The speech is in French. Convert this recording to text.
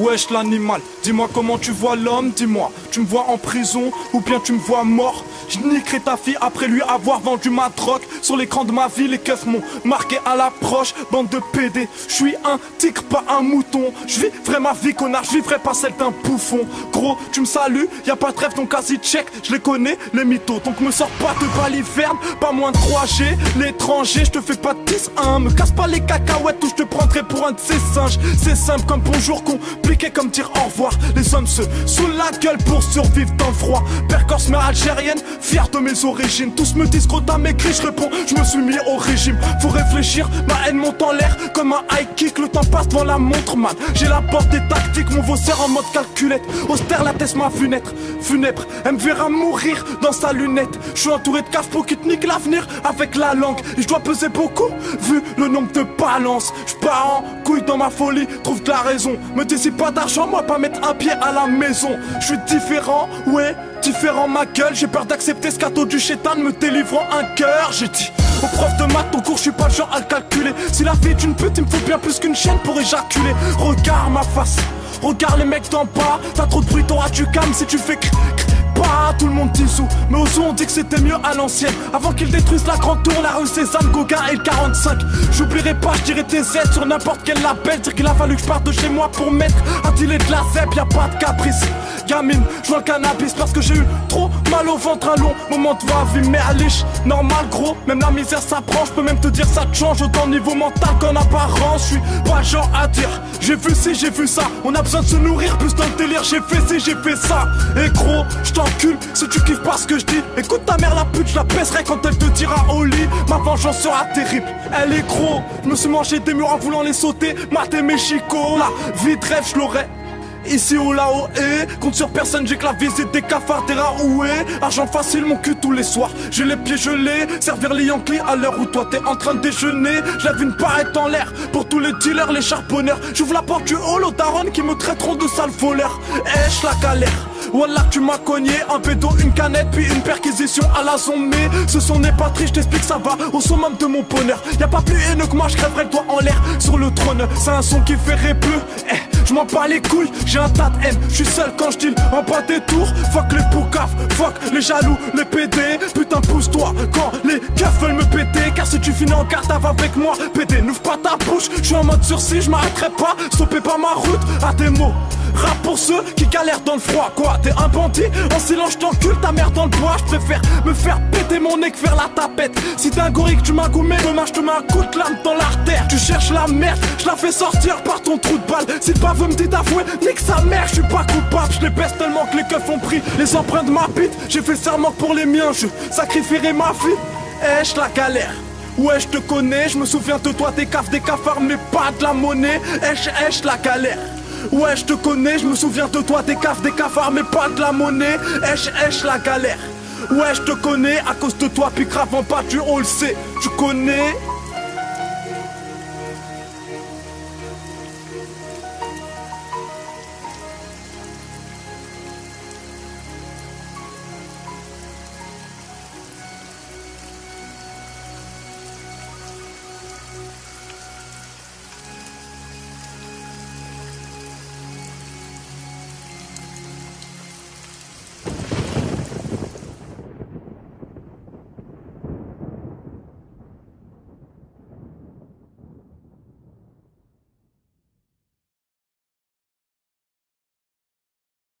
wesh l'animal. Dis-moi comment tu vois l'homme, dis-moi. Tu me vois en prison ou bien tu me vois mort? Je niquerai ta fille après lui avoir vendu ma drogue Sur l'écran de ma vie les keufs m'ont marqué à l'approche. Bande de PD, je suis un tigre pas un mouton. Je vivrai ma vie connard, je vivrai pas celle d'un bouffon. Gros tu me salues, y a pas de rêve ton quasi check Je les connais les mythos. Donc me sors pas de baliverne Pas moins de 3G, l'étranger je te fais pas de 10 1 Me casse pas les cacahuètes ou je te prendrai pour un de ces singes. C'est simple comme bonjour compliqué comme dire au revoir. Les hommes se sous la gueule pour survivre dans le froid. Percorse mais algérienne Fier de mes origines, tous me disent gros t'as maigri, je réponds, je me suis mis au régime. Faut réfléchir, ma haine monte en l'air comme un high kick, le temps passe devant la montre, man. J'ai la porte des tactiques, mon vaussaire en mode calculette. Austère la tête ma funètre, funèbre, elle me verra mourir dans sa lunette. Je suis entouré de caves pour qui te nique l'avenir avec la langue. Et je dois peser beaucoup, vu le nombre de balances. Je pars en couille dans ma folie, trouve de la raison. Me décide pas d'argent, moi pas mettre un pied à la maison. Je suis différent, ouais différent ma gueule J'ai peur d'accepter ce cadeau du chétan me délivrant un cœur. J'ai dit au prof de maths, ton cours, je suis pas le genre à le calculer. Si la vie est une pute, il me faut bien plus qu'une chaîne pour éjaculer. Regarde ma face, regarde les mecs d'en bas. T'as trop de bruit, t'auras tu calmes si tu fais pas. Tout le monde sous Mais aux on dit que c'était mieux à l'ancienne. Avant qu'ils détruisent la grande tour, la rue Cézanne, Gauguin et le 45 J'oublierai pas, je dirais tes aides sur n'importe quel label. Dire qu'il a fallu que je parte de chez moi pour mettre un dealer de la zep, y'a pas de caprice Gamine, je cannabis parce que j'ai eu trop mal au ventre un long moment de va vie liche Normal gros, même la misère s'approche, peux même te dire ça te change autant niveau mental qu'en apparence Je suis pas genre à dire, j'ai vu ci, j'ai vu ça On a besoin de se nourrir plus dans le délire, j'ai fait ci, j'ai fait ça Et gros, je si tu kiffes pas ce que je dis. Écoute ta mère la pute, je la baisserai quand elle te dira au lit. Ma vengeance sera terrible, elle est gros. Je me suis mangé des murs en voulant les sauter. Maté mes chicots, la vie de rêve, je. Ici ou là-haut, et compte sur personne, j'ai que la visite des cafards, des est Argent facile, mon cul tous les soirs. J'ai les pieds gelés, servir les Yankees à l'heure où toi t'es en train de déjeuner. J'lève une paillette en l'air pour tous les dealers, les charbonneurs. J'ouvre la porte du holo qui me traiteront de sale voleur. Eh, la galère. Wallah tu m'as cogné. Un pédo, une canette puis une perquisition à la zone. Mais ce son n'est pas triste, j't'explique ça va au summum de mon bonheur. Y'a pas plus haineux que moi, je crèverai le doigt en l'air sur le trône. C'est un son qui ferait peu eh, je m'en bats les couilles, j'ai un tas de haine, je suis seul quand je deal en bas des tours, fuck les poucaves, fuck les jaloux, les PD, putain pousse-toi quand les keufs veulent me péter, car si tu finis en carte avec moi, PD, n'ouvre pas ta bouche, je suis en mode sursis, je m'arrêterai pas, stoppez pas ma route. À tes mots. Pour ceux qui galèrent dans le froid, quoi T'es un bandit, en silence t'encule ta mère dans le bois. Je préfère me faire péter mon nez que faire la tapette. Si t'es un gorille que tu m'as goumé, demain je te mets un coup de lame dans l'artère. Tu cherches la merde, je la fais sortir par ton trou de balle. Si pas veut me dire d'avouer, nique sa mère, je suis pas coupable. Je les baisse tellement que les keufs ont pris les empreintes de ma bite. J'ai fait serment pour les miens, je sacrifierai ma vie. Eh, la galère? Ouais, je te connais, je me souviens de toi, des caves, des cafards, mais pas de la monnaie. Eh, la galère? Ouais, je te connais, je me souviens de toi, des caves, des cafards, mais pas de la monnaie. Esh, esh, la galère. Ouais, je te connais, à cause de toi, puis grave en tu on le sait. Tu connais,